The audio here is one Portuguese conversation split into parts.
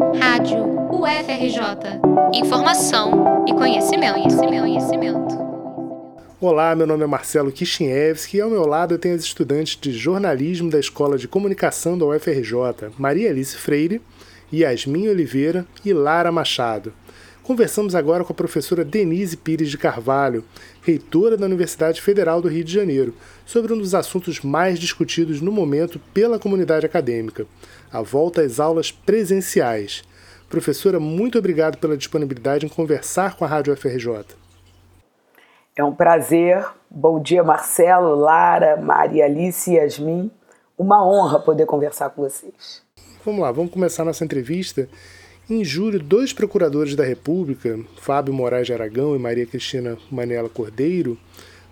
Rádio UFRJ. Informação e conhecimento, conhecimento, conhecimento. Olá, meu nome é Marcelo Kishinevski e ao meu lado eu tenho as estudantes de jornalismo da Escola de Comunicação da UFRJ, Maria Alice Freire, Yasmin Oliveira e Lara Machado. Conversamos agora com a professora Denise Pires de Carvalho, reitora da Universidade Federal do Rio de Janeiro, sobre um dos assuntos mais discutidos no momento pela comunidade acadêmica: a volta às aulas presenciais. Professora, muito obrigado pela disponibilidade em conversar com a Rádio FRJ. É um prazer. Bom dia, Marcelo, Lara, Maria Alice e Yasmin. Uma honra poder conversar com vocês. Vamos lá, vamos começar nossa entrevista em julho, dois procuradores da República, Fábio Moraes de Aragão e Maria Cristina Manela Cordeiro,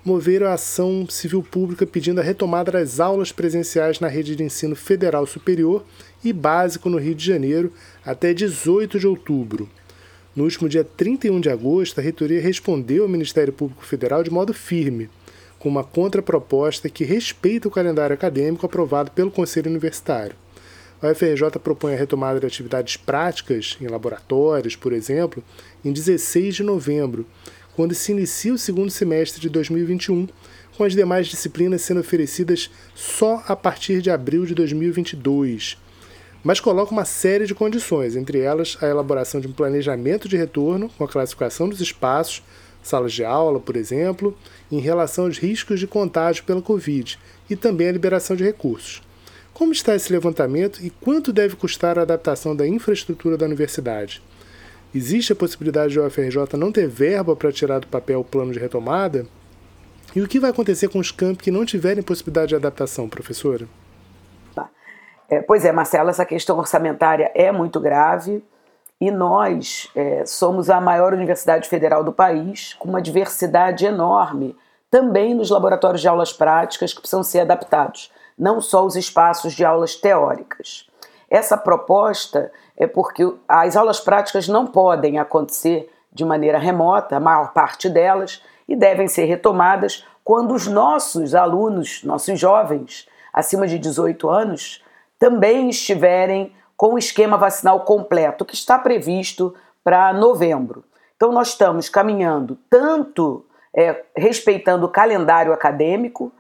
moveram a ação civil pública pedindo a retomada das aulas presenciais na rede de ensino federal superior e básico no Rio de Janeiro até 18 de outubro. No último dia 31 de agosto, a reitoria respondeu ao Ministério Público Federal de modo firme, com uma contraproposta que respeita o calendário acadêmico aprovado pelo Conselho Universitário. A UFRJ propõe a retomada de atividades práticas em laboratórios, por exemplo, em 16 de novembro, quando se inicia o segundo semestre de 2021, com as demais disciplinas sendo oferecidas só a partir de abril de 2022. Mas coloca uma série de condições, entre elas a elaboração de um planejamento de retorno com a classificação dos espaços, salas de aula, por exemplo, em relação aos riscos de contágio pela Covid e também a liberação de recursos. Como está esse levantamento e quanto deve custar a adaptação da infraestrutura da universidade? Existe a possibilidade de a UFRJ não ter verba para tirar do papel o plano de retomada? E o que vai acontecer com os campos que não tiverem possibilidade de adaptação, professora? É, pois é, Marcelo, essa questão orçamentária é muito grave e nós é, somos a maior universidade federal do país, com uma diversidade enorme, também nos laboratórios de aulas práticas que precisam ser adaptados não só os espaços de aulas teóricas. Essa proposta é porque as aulas práticas não podem acontecer de maneira remota, a maior parte delas, e devem ser retomadas quando os nossos alunos, nossos jovens acima de 18 anos, também estiverem com o esquema vacinal completo, que está previsto para novembro. Então, nós estamos caminhando tanto é, respeitando o calendário acadêmico,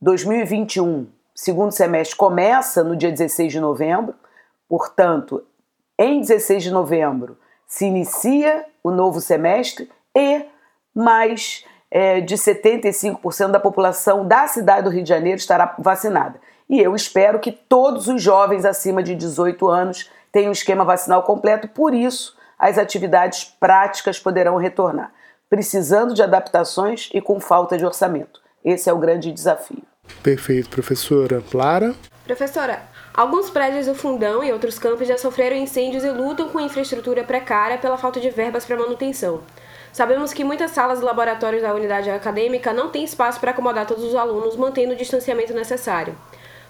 2021 segundo semestre começa no dia 16 de novembro, portanto, em 16 de novembro se inicia o novo semestre e mais é, de 75% da população da cidade do Rio de Janeiro estará vacinada. E eu espero que todos os jovens acima de 18 anos tenham o esquema vacinal completo, por isso as atividades práticas poderão retornar, precisando de adaptações e com falta de orçamento. Esse é o grande desafio. Perfeito, professora. Clara? Professora, alguns prédios do Fundão e outros campos já sofreram incêndios e lutam com infraestrutura precária pela falta de verbas para manutenção. Sabemos que muitas salas e laboratórios da unidade acadêmica não têm espaço para acomodar todos os alunos, mantendo o distanciamento necessário.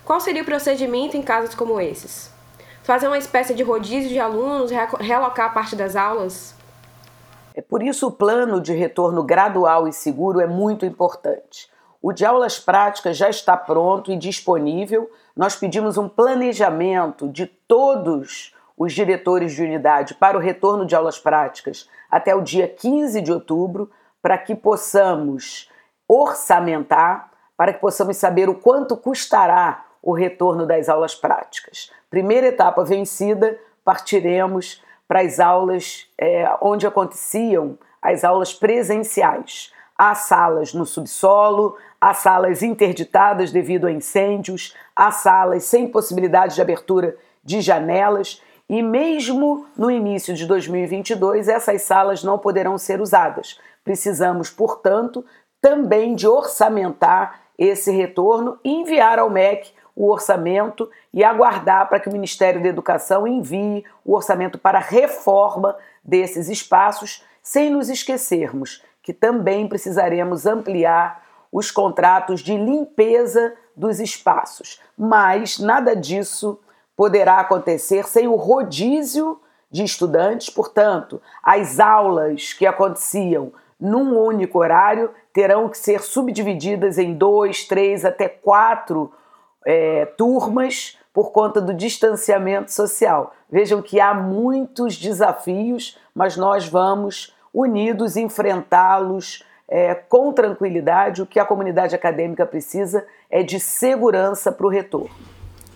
Qual seria o procedimento em casos como esses? Fazer uma espécie de rodízio de alunos, realocar parte das aulas? É por isso o plano de retorno gradual e seguro é muito importante. O de aulas práticas já está pronto e disponível. Nós pedimos um planejamento de todos os diretores de unidade para o retorno de aulas práticas até o dia 15 de outubro, para que possamos orçamentar, para que possamos saber o quanto custará o retorno das aulas práticas. Primeira etapa vencida, partiremos para as aulas é, onde aconteciam as aulas presenciais. Há salas no subsolo, há salas interditadas devido a incêndios, há salas sem possibilidade de abertura de janelas e mesmo no início de 2022 essas salas não poderão ser usadas. Precisamos, portanto, também de orçamentar esse retorno e enviar ao MEC o orçamento e aguardar para que o Ministério da Educação envie o orçamento para reforma desses espaços, sem nos esquecermos que também precisaremos ampliar os contratos de limpeza dos espaços. Mas nada disso poderá acontecer sem o rodízio de estudantes, portanto, as aulas que aconteciam num único horário terão que ser subdivididas em dois, três, até quatro é, turmas, por conta do distanciamento social. Vejam que há muitos desafios, mas nós vamos unidos enfrentá-los é, com tranquilidade. O que a comunidade acadêmica precisa é de segurança para o retorno.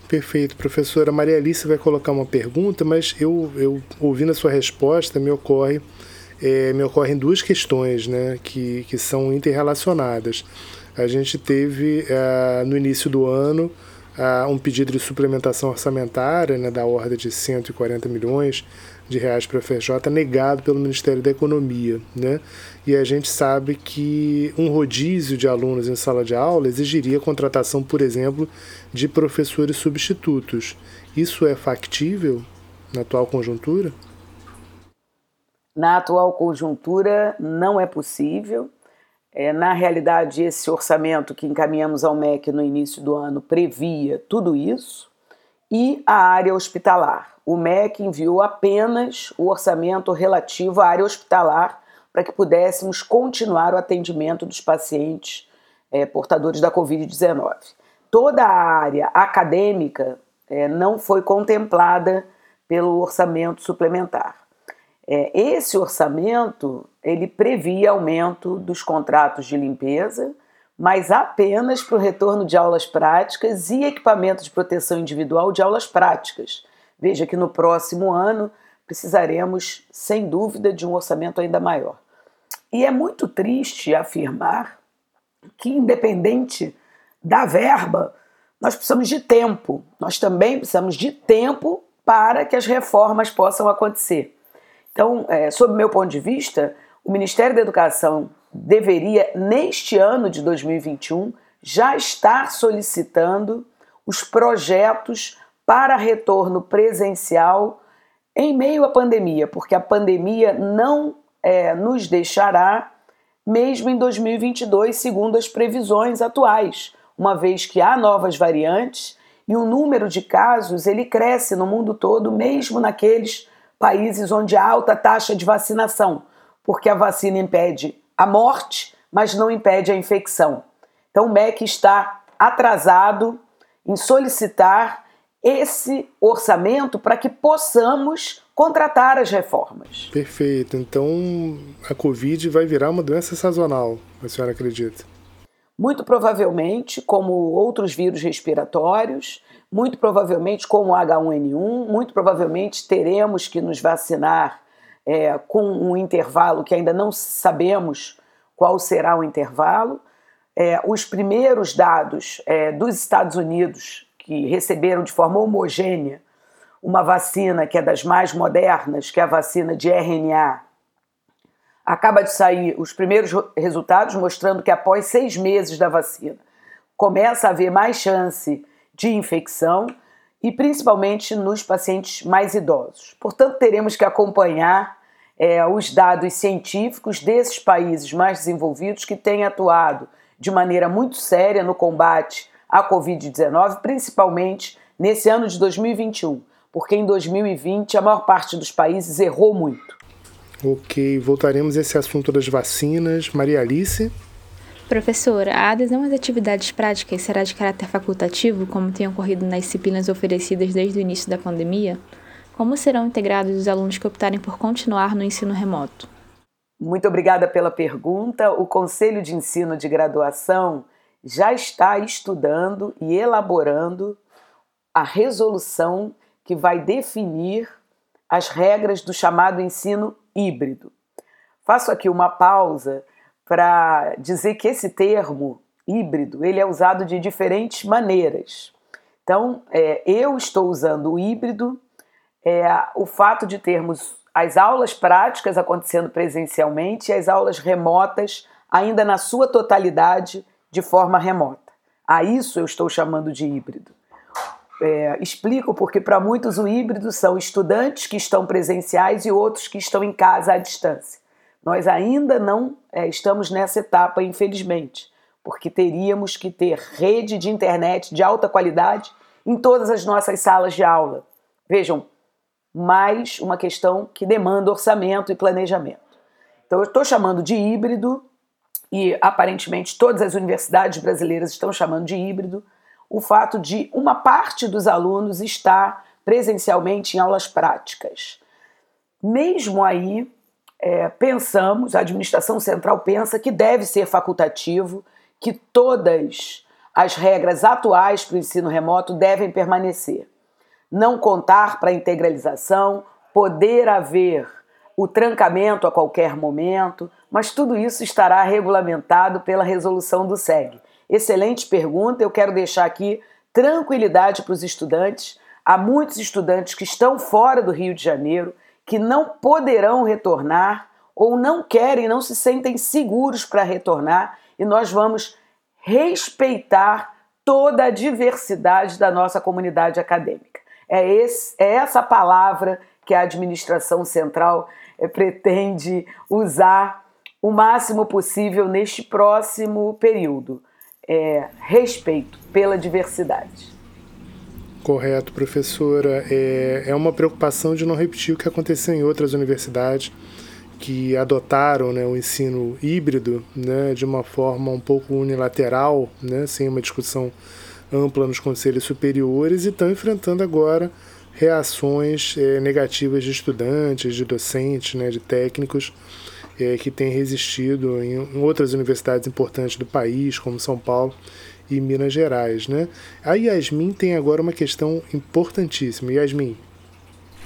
Perfeito, professora. Maria Alice vai colocar uma pergunta, mas eu, eu ouvindo a sua resposta, me ocorre é, me ocorrem duas questões né, que, que são interrelacionadas. A gente teve é, no início do ano um pedido de suplementação orçamentária né, da ordem de 140 milhões de reais para a FJ negado pelo Ministério da Economia. Né? E a gente sabe que um rodízio de alunos em sala de aula exigiria a contratação, por exemplo, de professores substitutos. Isso é factível na atual conjuntura? Na atual conjuntura, não é possível. É, na realidade, esse orçamento que encaminhamos ao MEC no início do ano previa tudo isso. E a área hospitalar. O MEC enviou apenas o orçamento relativo à área hospitalar para que pudéssemos continuar o atendimento dos pacientes é, portadores da Covid-19. Toda a área acadêmica é, não foi contemplada pelo orçamento suplementar. É, esse orçamento ele previa aumento dos contratos de limpeza, mas apenas para o retorno de aulas práticas e equipamento de proteção individual de aulas práticas. Veja que no próximo ano precisaremos, sem dúvida, de um orçamento ainda maior. E é muito triste afirmar que, independente da verba, nós precisamos de tempo. Nós também precisamos de tempo para que as reformas possam acontecer. Então, é, sob meu ponto de vista, o Ministério da Educação deveria, neste ano de 2021, já estar solicitando os projetos para retorno presencial em meio à pandemia, porque a pandemia não é, nos deixará mesmo em 2022, segundo as previsões atuais, uma vez que há novas variantes e o número de casos ele cresce no mundo todo, mesmo naqueles países onde há alta taxa de vacinação, porque a vacina impede a morte, mas não impede a infecção. Então o MEC está atrasado em solicitar esse orçamento para que possamos contratar as reformas. Perfeito. Então a Covid vai virar uma doença sazonal, a senhora acredita? Muito provavelmente, como outros vírus respiratórios, muito provavelmente como o H1N1, muito provavelmente teremos que nos vacinar é, com um intervalo que ainda não sabemos qual será o intervalo. É, os primeiros dados é, dos Estados Unidos, que receberam de forma homogênea uma vacina que é das mais modernas, que é a vacina de RNA, acaba de sair os primeiros resultados mostrando que após seis meses da vacina começa a haver mais chance de infecção e principalmente nos pacientes mais idosos. Portanto, teremos que acompanhar é, os dados científicos desses países mais desenvolvidos que têm atuado de maneira muito séria no combate à Covid-19, principalmente nesse ano de 2021, porque em 2020 a maior parte dos países errou muito. Ok, voltaremos a esse assunto das vacinas. Maria Alice. Professora, a adesão às atividades práticas será de caráter facultativo, como tem ocorrido nas disciplinas oferecidas desde o início da pandemia? Como serão integrados os alunos que optarem por continuar no ensino remoto? Muito obrigada pela pergunta. O Conselho de Ensino de Graduação já está estudando e elaborando a resolução que vai definir as regras do chamado ensino híbrido. Faço aqui uma pausa para dizer que esse termo híbrido ele é usado de diferentes maneiras. Então, é, eu estou usando o híbrido, é, o fato de termos as aulas práticas acontecendo presencialmente e as aulas remotas ainda na sua totalidade de forma remota. A isso eu estou chamando de híbrido. É, explico porque para muitos o híbrido são estudantes que estão presenciais e outros que estão em casa à distância. Nós ainda não é, estamos nessa etapa, infelizmente, porque teríamos que ter rede de internet de alta qualidade em todas as nossas salas de aula. Vejam, mais uma questão que demanda orçamento e planejamento. Então, eu estou chamando de híbrido, e aparentemente todas as universidades brasileiras estão chamando de híbrido, o fato de uma parte dos alunos estar presencialmente em aulas práticas. Mesmo aí, é, pensamos, a administração central pensa que deve ser facultativo, que todas as regras atuais para o ensino remoto devem permanecer. Não contar para a integralização, poder haver o trancamento a qualquer momento, mas tudo isso estará regulamentado pela resolução do SEG. Excelente pergunta, eu quero deixar aqui tranquilidade para os estudantes. Há muitos estudantes que estão fora do Rio de Janeiro, que não poderão retornar ou não querem, não se sentem seguros para retornar, e nós vamos respeitar toda a diversidade da nossa comunidade acadêmica. É, esse, é essa palavra que a administração central é, pretende usar o máximo possível neste próximo período. É, respeito pela diversidade. Correto, professora. É, é uma preocupação de não repetir o que aconteceu em outras universidades que adotaram né, o ensino híbrido né, de uma forma um pouco unilateral, né, sem uma discussão ampla nos conselhos superiores, e estão enfrentando agora reações é, negativas de estudantes, de docentes, né, de técnicos é, que têm resistido em, outras universidades importantes do país, como São Paulo e Minas Gerais. Né? A Yasmin tem agora uma questão importantíssima. Yasmin.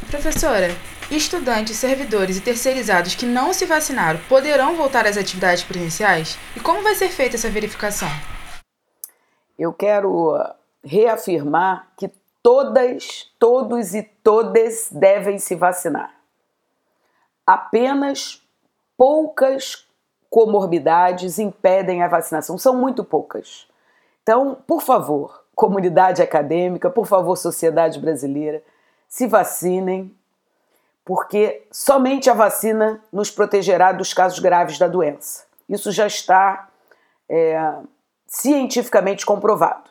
Professora, Estudantes, servidores e terceirizados que não se vacinaram poderão voltar às atividades presenciais? E como vai ser feita essa verificação? Eu quero reafirmar que todas, todos e todas devem se vacinar. Apenas poucas comorbidades impedem a vacinação, são muito poucas. Então, por favor, comunidade acadêmica, por favor, sociedade brasileira, se vacinem, porque somente a vacina nos protegerá dos casos graves da doença. Isso já está é, cientificamente comprovado.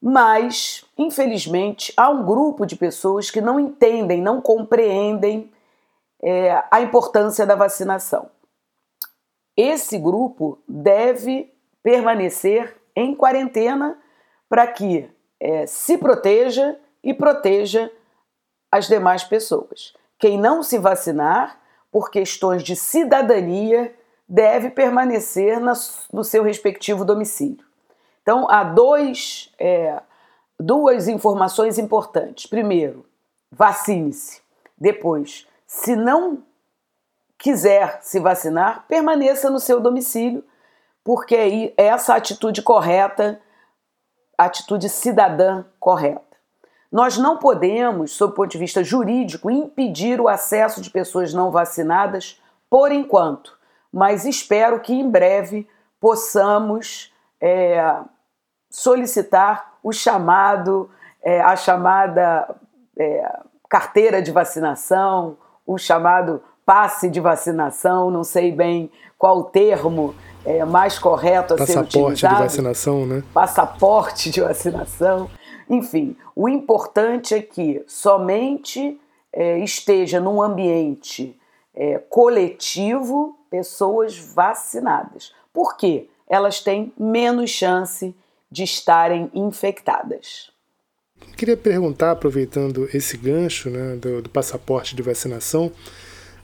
Mas, infelizmente, há um grupo de pessoas que não entendem, não compreendem é, a importância da vacinação. Esse grupo deve permanecer em quarentena para que é, se proteja e proteja as demais pessoas. Quem não se vacinar, por questões de cidadania, deve permanecer no seu respectivo domicílio. Então, há dois, é, duas informações importantes. Primeiro, vacine-se. Depois, se não quiser se vacinar, permaneça no seu domicílio, porque aí é essa atitude correta, atitude cidadã correta. Nós não podemos, sob o ponto de vista jurídico, impedir o acesso de pessoas não vacinadas por enquanto, mas espero que em breve possamos é, solicitar o chamado, é, a chamada é, carteira de vacinação, o chamado passe de vacinação, não sei bem qual o termo é, mais correto a Passaporte ser utilizado. Passaporte de vacinação, né? Passaporte de vacinação. Enfim, o importante é que somente é, esteja num ambiente é, coletivo pessoas vacinadas. Por quê? Elas têm menos chance de estarem infectadas. Queria perguntar, aproveitando esse gancho né, do, do passaporte de vacinação,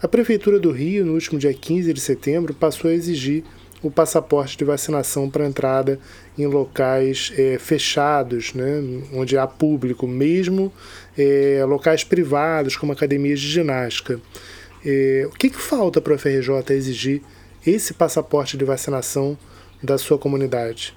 a Prefeitura do Rio, no último dia 15 de setembro, passou a exigir o passaporte de vacinação para entrada em locais é, fechados, né, onde há público, mesmo é, locais privados, como academias de ginástica. É, o que, que falta para o FRJ exigir esse passaporte de vacinação da sua comunidade?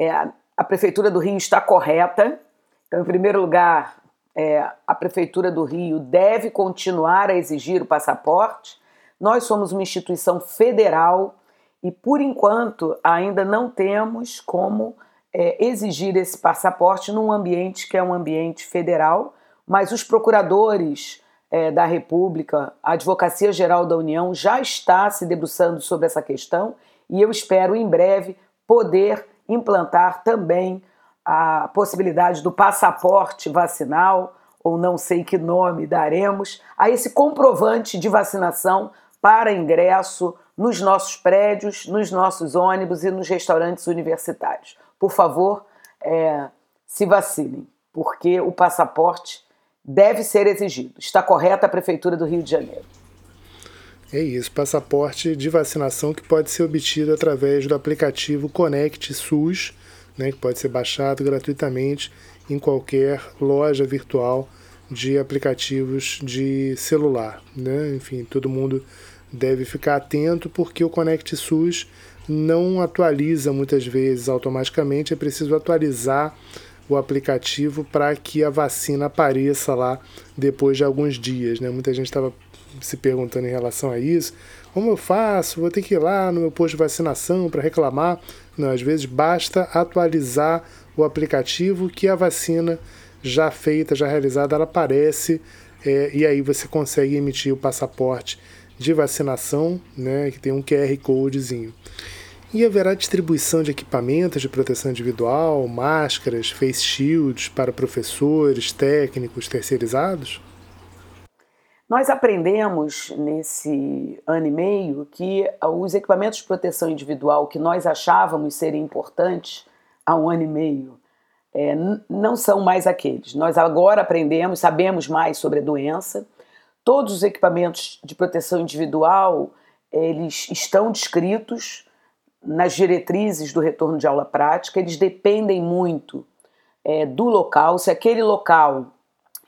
É, a Prefeitura do Rio está correta. Então, em primeiro lugar, é, a Prefeitura do Rio deve continuar a exigir o passaporte. Nós somos uma instituição federal e por enquanto ainda não temos como é, exigir esse passaporte num ambiente que é um ambiente federal, mas os procuradores é, da República, a Advocacia Geral da União já está se debruçando sobre essa questão e eu espero em breve poder implantar também a possibilidade do passaporte vacinal, ou não sei que nome daremos, a esse comprovante de vacinação para ingresso nos nossos prédios, nos nossos ônibus e nos restaurantes universitários. Por favor, é, se vacinem, porque o passaporte deve ser exigido. Está correta a Prefeitura do Rio de Janeiro. É isso, passaporte de vacinação que pode ser obtido através do aplicativo Conect SUS, né, que pode ser baixado gratuitamente em qualquer loja virtual de aplicativos de celular. Né? Enfim, todo mundo deve ficar atento porque o Conect SUS não atualiza muitas vezes automaticamente, é preciso atualizar o aplicativo para que a vacina apareça lá depois de alguns dias. Né? Muita gente estava se perguntando em relação a isso. Como eu faço? Vou ter que ir lá no meu posto de vacinação para reclamar? Não, às vezes basta atualizar o aplicativo que a vacina já feita, já realizada, ela aparece é, e aí você consegue emitir o passaporte de vacinação, né, que tem um QR Codezinho. E haverá distribuição de equipamentos de proteção individual, máscaras, face shields para professores, técnicos, terceirizados? Nós aprendemos nesse ano e meio que os equipamentos de proteção individual que nós achávamos serem importantes há um ano e meio é, não são mais aqueles. Nós agora aprendemos, sabemos mais sobre a doença. Todos os equipamentos de proteção individual eles estão descritos nas diretrizes do retorno de aula prática. Eles dependem muito é, do local. Se aquele local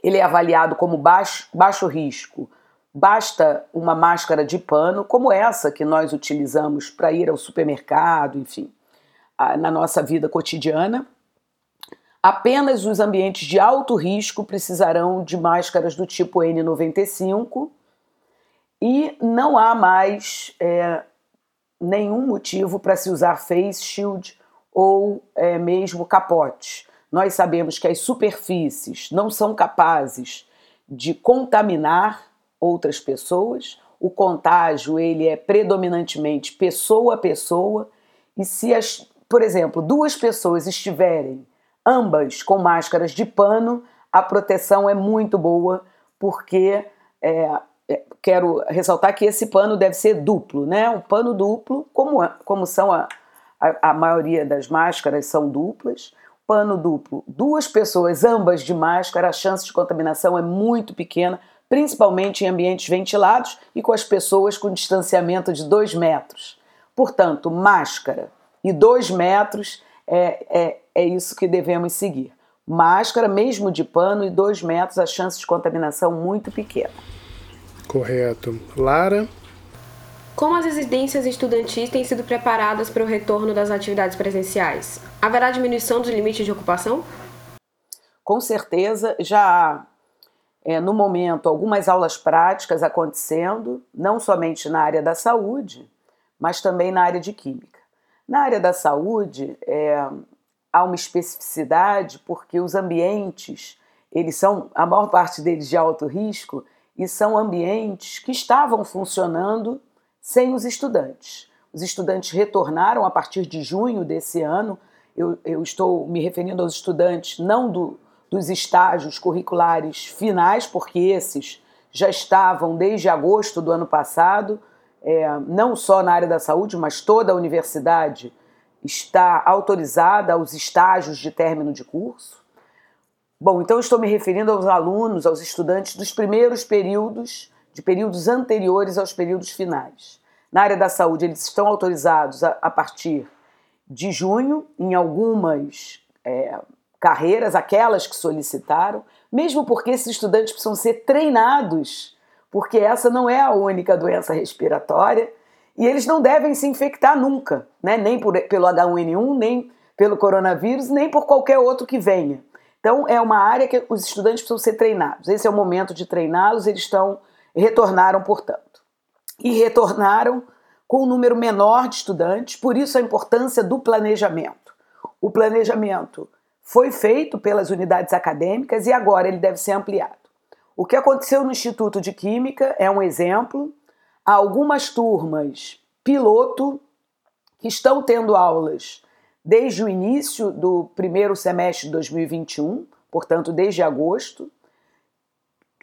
ele é avaliado como baixo, baixo risco. Basta uma máscara de pano, como essa que nós utilizamos para ir ao supermercado, enfim, na nossa vida cotidiana. Apenas os ambientes de alto risco precisarão de máscaras do tipo N95 e não há mais é, nenhum motivo para se usar face shield ou é, mesmo capote nós sabemos que as superfícies não são capazes de contaminar outras pessoas. O contágio ele é predominantemente pessoa a pessoa e se as, por exemplo, duas pessoas estiverem ambas com máscaras de pano, a proteção é muito boa porque é, quero ressaltar que esse pano deve ser duplo, né? Um pano duplo, como, como são a, a, a maioria das máscaras são duplas pano duplo, duas pessoas, ambas de máscara, a chance de contaminação é muito pequena, principalmente em ambientes ventilados e com as pessoas com distanciamento de dois metros. Portanto, máscara e dois metros é, é, é isso que devemos seguir. Máscara, mesmo de pano, e dois metros, a chance de contaminação muito pequena. Correto. Lara? Como as residências estudantis têm sido preparadas para o retorno das atividades presenciais? Haverá diminuição dos limites de ocupação? Com certeza, já há, é, no momento, algumas aulas práticas acontecendo, não somente na área da saúde, mas também na área de química. Na área da saúde, é, há uma especificidade porque os ambientes, eles são, a maior parte deles de alto risco, e são ambientes que estavam funcionando sem os estudantes. Os estudantes retornaram a partir de junho desse ano. Eu, eu estou me referindo aos estudantes não do, dos estágios curriculares finais, porque esses já estavam desde agosto do ano passado, é, não só na área da saúde, mas toda a universidade está autorizada aos estágios de término de curso. Bom, então estou me referindo aos alunos, aos estudantes dos primeiros períodos, de períodos anteriores aos períodos finais. Na área da saúde, eles estão autorizados a, a partir de junho, em algumas é, carreiras, aquelas que solicitaram, mesmo porque esses estudantes precisam ser treinados, porque essa não é a única doença respiratória e eles não devem se infectar nunca, né? nem por, pelo H1N1, nem pelo coronavírus, nem por qualquer outro que venha. Então, é uma área que os estudantes precisam ser treinados. Esse é o momento de treiná-los, eles estão retornaram, portanto e retornaram com um número menor de estudantes, por isso a importância do planejamento. O planejamento foi feito pelas unidades acadêmicas e agora ele deve ser ampliado. O que aconteceu no Instituto de Química é um exemplo. Há algumas turmas piloto que estão tendo aulas desde o início do primeiro semestre de 2021, portanto, desde agosto,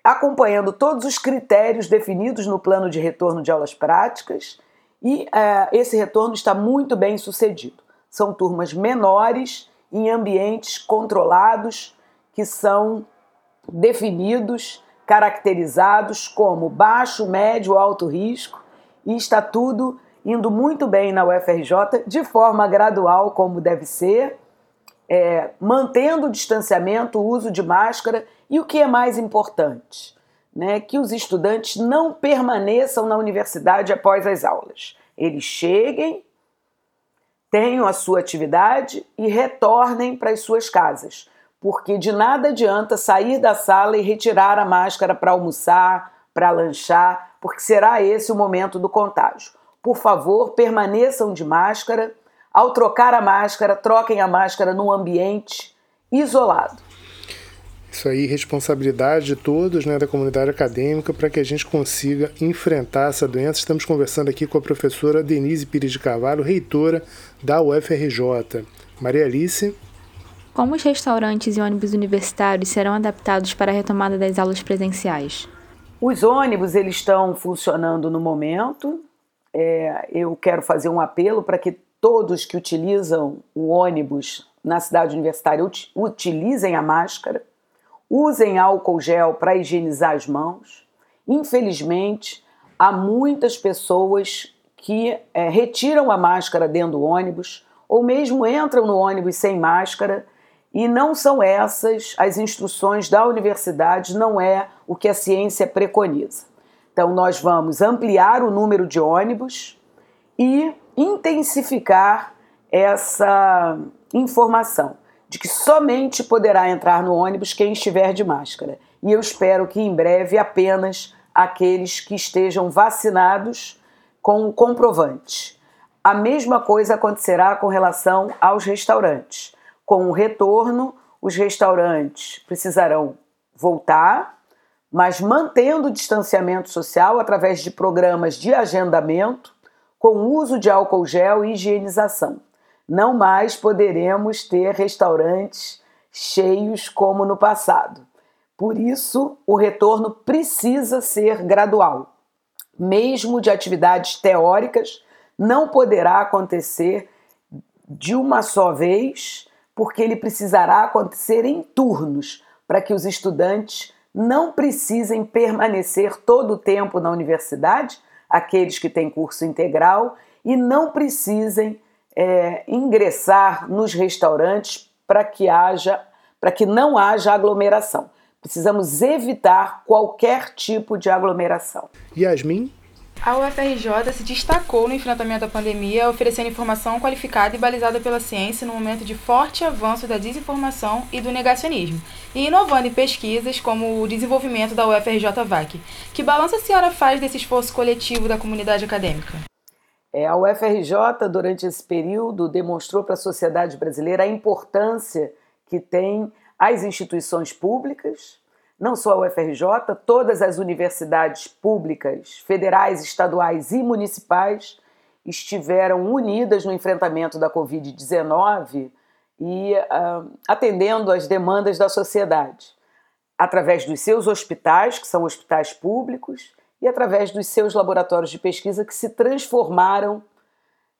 acompanhando todos os critérios definidos no plano de retorno de aulas práticas e é, esse retorno está muito bem sucedido. São turmas menores em ambientes controlados que são definidos, caracterizados como baixo, médio, alto risco, e está tudo indo muito bem na UFRJ, de forma gradual, como deve ser, é, mantendo o distanciamento, o uso de máscara e o que é mais importante, né, que os estudantes não permaneçam na universidade após as aulas. Eles cheguem, tenham a sua atividade e retornem para as suas casas, porque de nada adianta sair da sala e retirar a máscara para almoçar, para lanchar, porque será esse o momento do contágio. Por favor, permaneçam de máscara. Ao trocar a máscara, troquem a máscara num ambiente isolado. Isso aí, responsabilidade de todos, né, da comunidade acadêmica, para que a gente consiga enfrentar essa doença. Estamos conversando aqui com a professora Denise Pires de Carvalho, reitora da UFRJ. Maria Alice. Como os restaurantes e ônibus universitários serão adaptados para a retomada das aulas presenciais? Os ônibus eles estão funcionando no momento. É, eu quero fazer um apelo para que todos que utilizam o ônibus na cidade universitária utilizem a máscara usem álcool gel para higienizar as mãos. Infelizmente, há muitas pessoas que é, retiram a máscara dentro do ônibus ou mesmo entram no ônibus sem máscara e não são essas as instruções da universidade, não é o que a ciência preconiza. Então, nós vamos ampliar o número de ônibus e intensificar essa informação de que somente poderá entrar no ônibus quem estiver de máscara. E eu espero que em breve apenas aqueles que estejam vacinados com o comprovante. A mesma coisa acontecerá com relação aos restaurantes. Com o retorno, os restaurantes precisarão voltar, mas mantendo o distanciamento social através de programas de agendamento, com uso de álcool gel e higienização não mais poderemos ter restaurantes cheios como no passado. Por isso, o retorno precisa ser gradual. Mesmo de atividades teóricas, não poderá acontecer de uma só vez, porque ele precisará acontecer em turnos, para que os estudantes não precisem permanecer todo o tempo na universidade, aqueles que têm curso integral, e não precisem é, ingressar nos restaurantes para que haja, para que não haja aglomeração. Precisamos evitar qualquer tipo de aglomeração. Yasmin? A UFRJ se destacou no enfrentamento da pandemia, oferecendo informação qualificada e balizada pela ciência no momento de forte avanço da desinformação e do negacionismo, e inovando em pesquisas como o desenvolvimento da UFRJ-VAC. Que balanço a senhora faz desse esforço coletivo da comunidade acadêmica? É, a UFRJ, durante esse período, demonstrou para a sociedade brasileira a importância que tem as instituições públicas, não só a UFRJ, todas as universidades públicas, federais, estaduais e municipais estiveram unidas no enfrentamento da Covid-19 e uh, atendendo às demandas da sociedade, através dos seus hospitais, que são hospitais públicos, e através dos seus laboratórios de pesquisa que se transformaram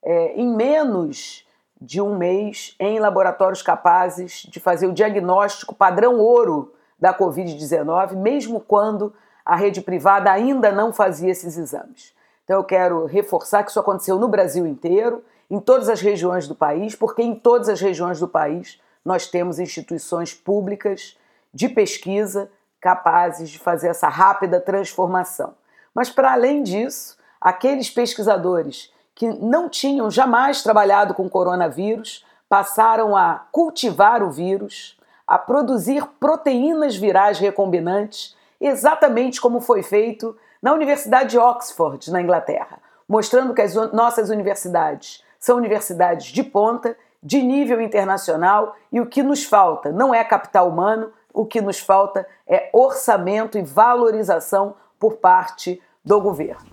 é, em menos de um mês em laboratórios capazes de fazer o diagnóstico padrão ouro da Covid-19, mesmo quando a rede privada ainda não fazia esses exames. Então eu quero reforçar que isso aconteceu no Brasil inteiro, em todas as regiões do país, porque em todas as regiões do país nós temos instituições públicas de pesquisa capazes de fazer essa rápida transformação. Mas, para além disso, aqueles pesquisadores que não tinham jamais trabalhado com coronavírus passaram a cultivar o vírus, a produzir proteínas virais recombinantes, exatamente como foi feito na Universidade de Oxford, na Inglaterra, mostrando que as nossas universidades são universidades de ponta, de nível internacional, e o que nos falta não é capital humano, o que nos falta é orçamento e valorização por parte do governo.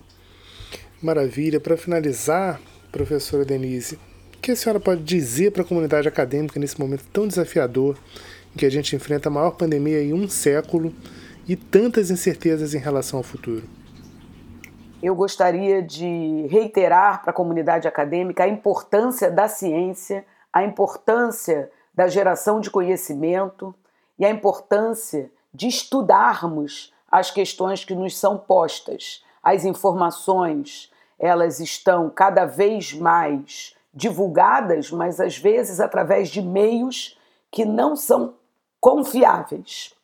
Maravilha. Para finalizar, professora Denise, o que a senhora pode dizer para a comunidade acadêmica nesse momento tão desafiador em que a gente enfrenta a maior pandemia em um século e tantas incertezas em relação ao futuro? Eu gostaria de reiterar para a comunidade acadêmica a importância da ciência, a importância da geração de conhecimento e a importância de estudarmos as questões que nos são postas. As informações, elas estão cada vez mais divulgadas, mas às vezes através de meios que não são confiáveis.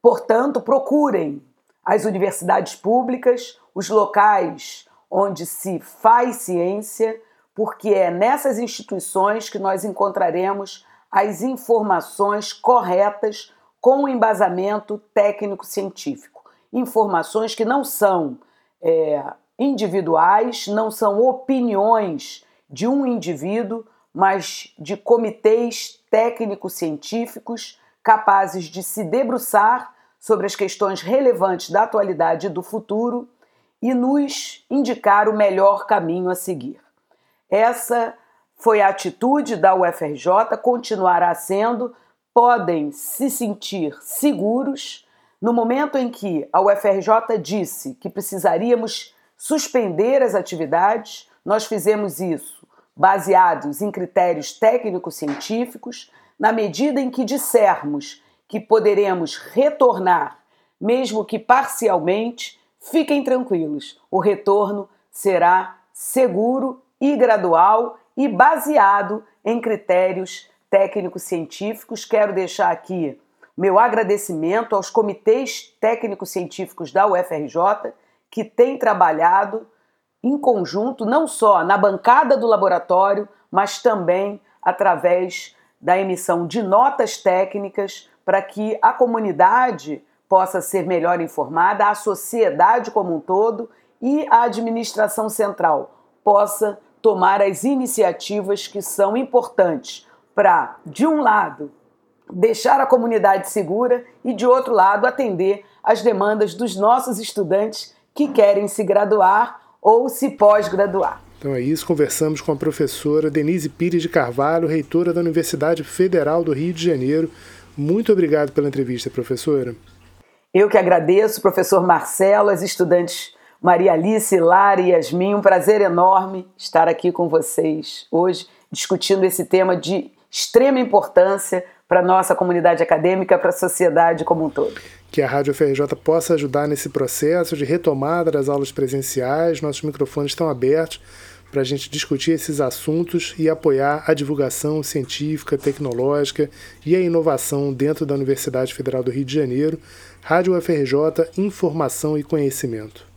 Portanto, procurem as universidades públicas, os locais onde se faz ciência, porque é nessas instituições que nós encontraremos as informações corretas com embasamento técnico-científico. Informações que não são é, individuais, não são opiniões de um indivíduo, mas de comitês técnico-científicos capazes de se debruçar sobre as questões relevantes da atualidade e do futuro e nos indicar o melhor caminho a seguir. Essa foi a atitude da UFRJ, continuará sendo. Podem se sentir seguros no momento em que a UFRJ disse que precisaríamos suspender as atividades, nós fizemos isso baseados em critérios técnico-científicos, na medida em que dissermos que poderemos retornar, mesmo que parcialmente, fiquem tranquilos, o retorno será seguro e gradual e baseado em critérios técnico-científicos. Quero deixar aqui meu agradecimento aos comitês técnico-científicos da UFRJ que têm trabalhado em conjunto, não só na bancada do laboratório, mas também através da emissão de notas técnicas para que a comunidade possa ser melhor informada, a sociedade como um todo e a administração central possa tomar as iniciativas que são importantes para, de um lado, deixar a comunidade segura e, de outro lado, atender às demandas dos nossos estudantes que querem se graduar ou se pós-graduar. Então é isso, conversamos com a professora Denise Pires de Carvalho, reitora da Universidade Federal do Rio de Janeiro. Muito obrigado pela entrevista, professora. Eu que agradeço, professor Marcelo, as estudantes Maria Alice, Lara e Yasmin. Um prazer enorme estar aqui com vocês hoje, discutindo esse tema de extrema importância para a nossa comunidade acadêmica, para a sociedade como um todo. Que a Rádio FRJ possa ajudar nesse processo de retomada das aulas presenciais. Nossos microfones estão abertos para a gente discutir esses assuntos e apoiar a divulgação científica, tecnológica e a inovação dentro da Universidade Federal do Rio de Janeiro. Rádio UFRJ, informação e conhecimento.